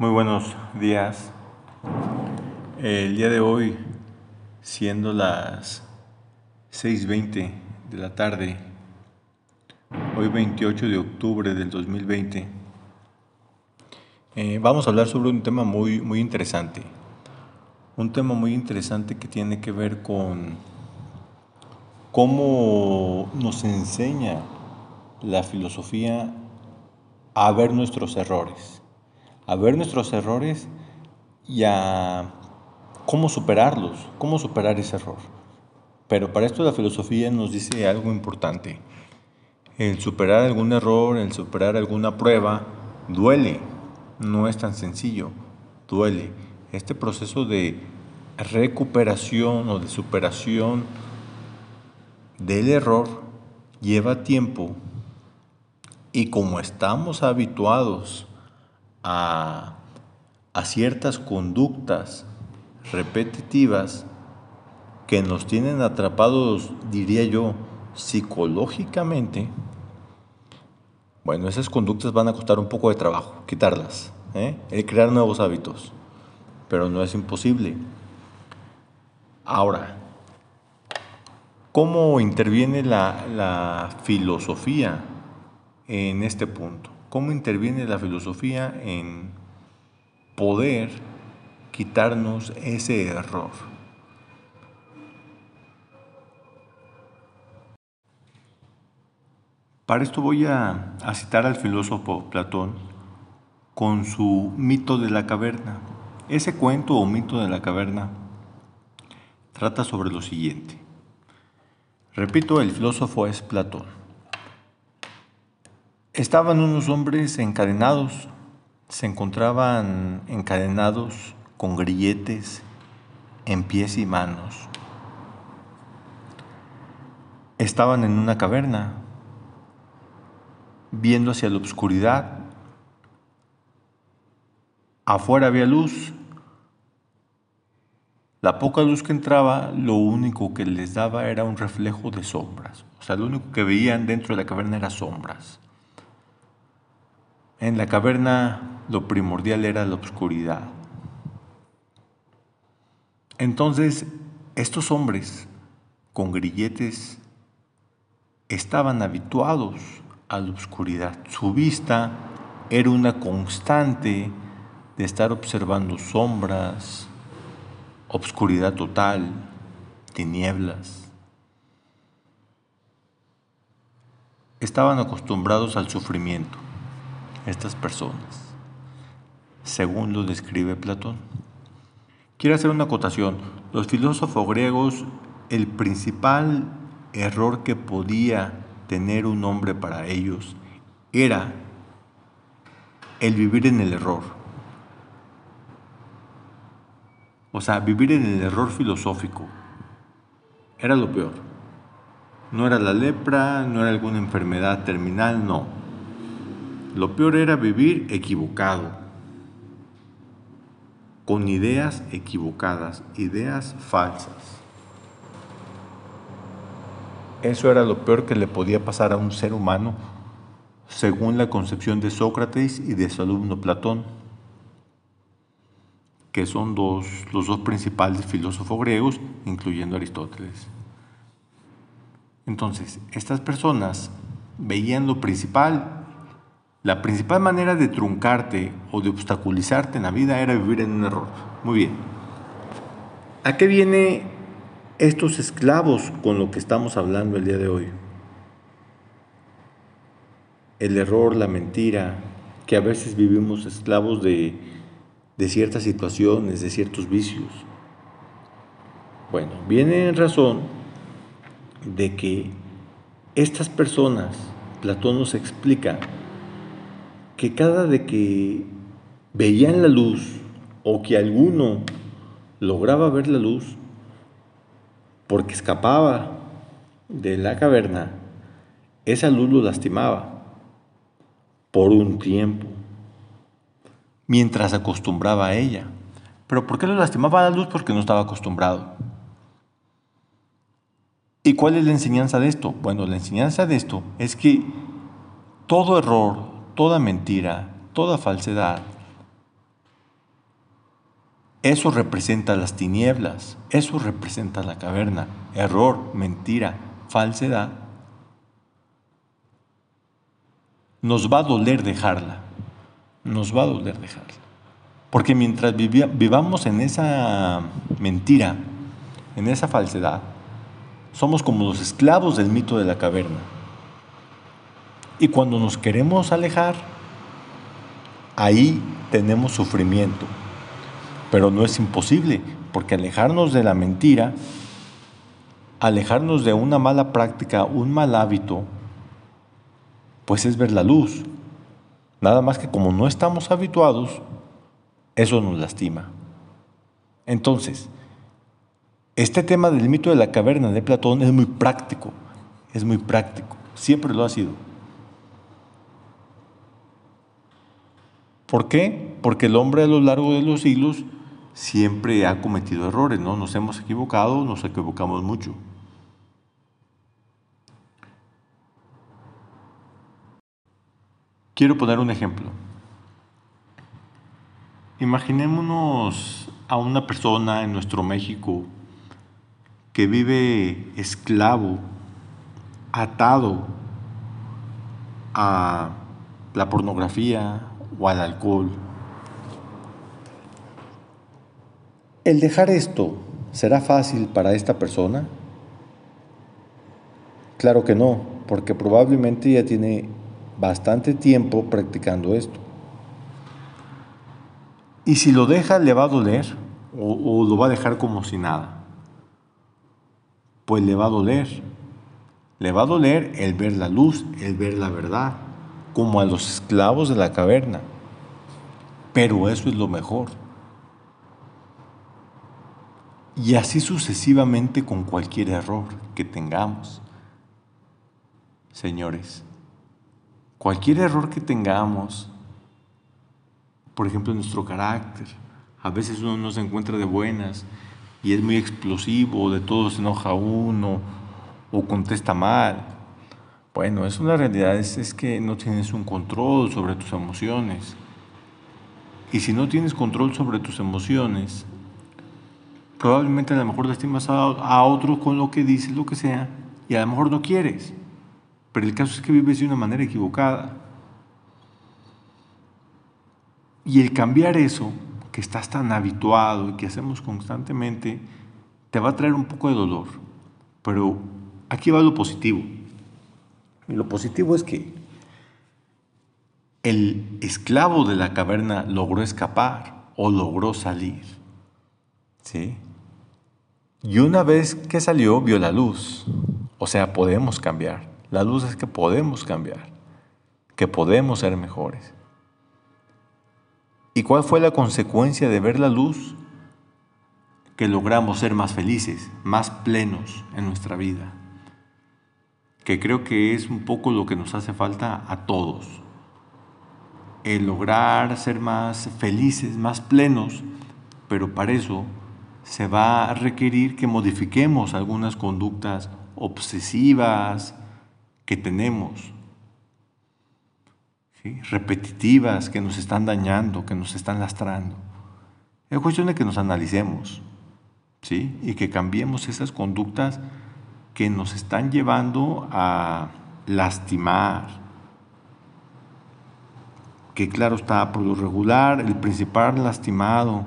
Muy buenos días. El día de hoy, siendo las 6.20 de la tarde, hoy 28 de octubre del 2020, eh, vamos a hablar sobre un tema muy, muy interesante. Un tema muy interesante que tiene que ver con cómo nos enseña la filosofía a ver nuestros errores, a ver nuestros errores y a cómo superarlos, cómo superar ese error. Pero para esto la filosofía nos dice algo importante. El superar algún error, el superar alguna prueba, duele, no es tan sencillo, duele. Este proceso de recuperación o de superación del error lleva tiempo y como estamos habituados a, ciertas conductas repetitivas que nos tienen atrapados, diría yo, psicológicamente, bueno, esas conductas van a costar un poco de trabajo, quitarlas, ¿eh? crear nuevos hábitos, pero no es imposible. Ahora, ¿cómo interviene la, la filosofía en este punto. ¿Cómo interviene la filosofía en poder quitarnos ese error? Para esto voy a, citar al filósofo Platón con su mito de la caverna. Ese cuento o mito de la caverna trata sobre lo siguiente. Repito, el filósofo es Platón. Estaban unos hombres encadenados, se encontraban encadenados con grilletes en pies y manos. Estaban en una caverna, viendo hacia la oscuridad. Afuera había luz. La poca luz que entraba, lo único que les daba era un reflejo de sombras. O sea, lo único que veían dentro de la caverna era sombras. En la caverna lo primordial era la oscuridad. Entonces, estos hombres con grilletes estaban habituados a la oscuridad. Su vista era una constante de estar observando sombras, obscuridad total, tinieblas. Estaban acostumbrados al sufrimiento estas personas, según lo describe Platón. Quiero hacer una acotación. Los filósofos griegos, el principal error que podía tener un hombre para ellos era el vivir en el error. O sea, vivir en el error filosófico era lo peor. No era la lepra, no era alguna enfermedad terminal, no lo peor era vivir equivocado, con ideas equivocadas, ideas falsas. Eso era lo peor que le podía pasar a un ser humano, según la concepción de Sócrates y de su alumno Platón, que son dos, los dos principales filósofos griegos, incluyendo Aristóteles. Entonces, estas personas veían lo principal la principal manera de truncarte o de obstaculizarte en la vida era vivir en un error. Muy bien. ¿A qué viene estos esclavos con lo que estamos hablando el día de hoy? El error, la mentira, que a veces vivimos esclavos de, de ciertas situaciones, de ciertos vicios. Bueno, viene en razón de que estas personas, Platón nos explica, que cada de que veían la luz o que alguno lograba ver la luz porque escapaba de la caverna, esa luz lo lastimaba por un tiempo, mientras acostumbraba a ella. ¿Pero por qué lo lastimaba la luz? Porque no estaba acostumbrado. ¿Y cuál es la enseñanza de esto? Bueno, la enseñanza de esto es que todo error, toda mentira, toda falsedad, Eso representa las tinieblas, eso representa la caverna, error, mentira, falsedad. Nos va a doler dejarla, nos va a doler dejarla. Porque mientras vivamos en esa mentira, en esa falsedad, somos como los esclavos del mito de la caverna. Y cuando nos queremos alejar, ahí tenemos sufrimiento. Pero no es imposible, porque alejarnos de la mentira, alejarnos de una mala práctica, un mal hábito, pues es ver la luz. Nada más que como no estamos habituados, eso nos lastima. Entonces, este tema del mito de la caverna de Platón es muy práctico, es muy práctico, siempre lo ha sido. ¿Por qué? Porque el hombre a lo largo de los siglos siempre ha cometido errores, ¿no? Nos hemos equivocado, nos equivocamos mucho. Quiero poner un ejemplo. Imaginémonos a una persona en nuestro México que vive esclavo, atado a la pornografía o al alcohol. ¿El dejar esto será fácil para esta persona? Claro que no, porque probablemente ya tiene bastante tiempo practicando esto. Y si lo deja, le va a doler o, o lo va a dejar como si nada pues le va a doler. Le va a doler el ver la luz, el ver la verdad, como a los esclavos de la caverna. Pero eso es lo mejor. Y así sucesivamente con cualquier error que tengamos. Señores, cualquier error que tengamos, por ejemplo, nuestro carácter, a veces uno no se encuentra de buenas y es muy explosivo, de todo se enoja uno o contesta mal. Bueno, es una realidad, es, es que no tienes un control sobre tus emociones. Y si no tienes control sobre tus emociones, probablemente a lo mejor lastimas a, a otro con lo que dices, lo que sea, y a lo mejor no quieres. Pero el caso es que vives de una manera equivocada. Y el cambiar eso que estás tan habituado y que hacemos constantemente, te va a traer un poco de dolor. Pero aquí va lo positivo. Y lo positivo es que el esclavo de la caverna logró escapar o logró salir. ¿Sí? Y una vez que salió, vio la luz. O sea, podemos cambiar. La luz es que podemos cambiar, que podemos ser mejores. ¿Y cuál fue la consecuencia de ver la luz? Que logramos ser más felices, más plenos en nuestra vida. Que creo que es un poco lo que nos hace falta a todos. El lograr ser más felices, más plenos, pero para eso se va a requerir que modifiquemos algunas conductas obsesivas que tenemos repetitivas que nos están dañando, que nos están lastrando. Es cuestión de que nos analicemos ¿sí? y que cambiemos esas conductas que nos están llevando a lastimar. Que claro está, por lo regular, el principal lastimado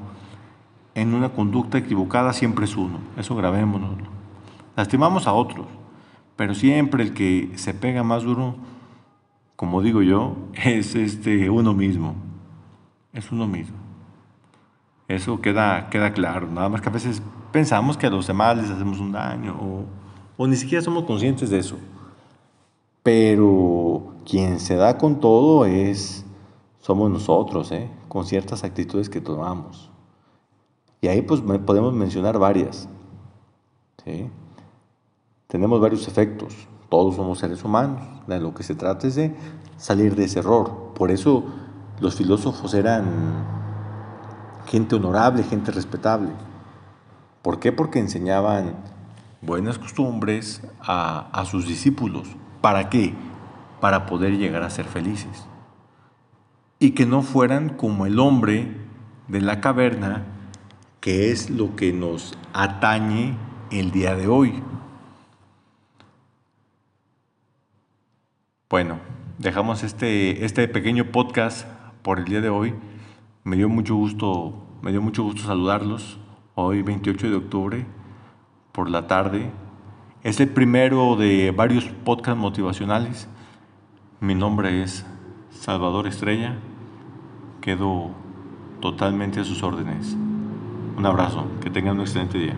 en una conducta equivocada siempre es uno. Eso grabémonos. Lastimamos a otros, pero siempre el que se pega más duro como digo yo, es este, uno mismo. Es uno mismo. Eso queda, queda claro. Nada más que a veces pensamos que a los demás les hacemos un daño o, o ni siquiera somos conscientes de eso. Pero quien se da con todo es, somos nosotros, ¿eh? con ciertas actitudes que tomamos. Y ahí pues podemos mencionar varias. ¿sí? Tenemos varios efectos. Todos somos seres humanos. De lo que se trata es de salir de ese error. Por eso los filósofos eran gente honorable, gente respetable. ¿Por qué? Porque enseñaban buenas costumbres a, a sus discípulos. ¿Para qué? Para poder llegar a ser felices. Y que no fueran como el hombre de la caverna que es lo que nos atañe el día de hoy. Bueno, dejamos este, este pequeño podcast por el día de hoy. Me dio mucho gusto, me dio mucho gusto saludarlos. Hoy 28 de octubre por la tarde. Es el primero de varios podcasts motivacionales. Mi nombre es Salvador Estrella. Quedo totalmente a sus órdenes. Un abrazo, que tengan un excelente día.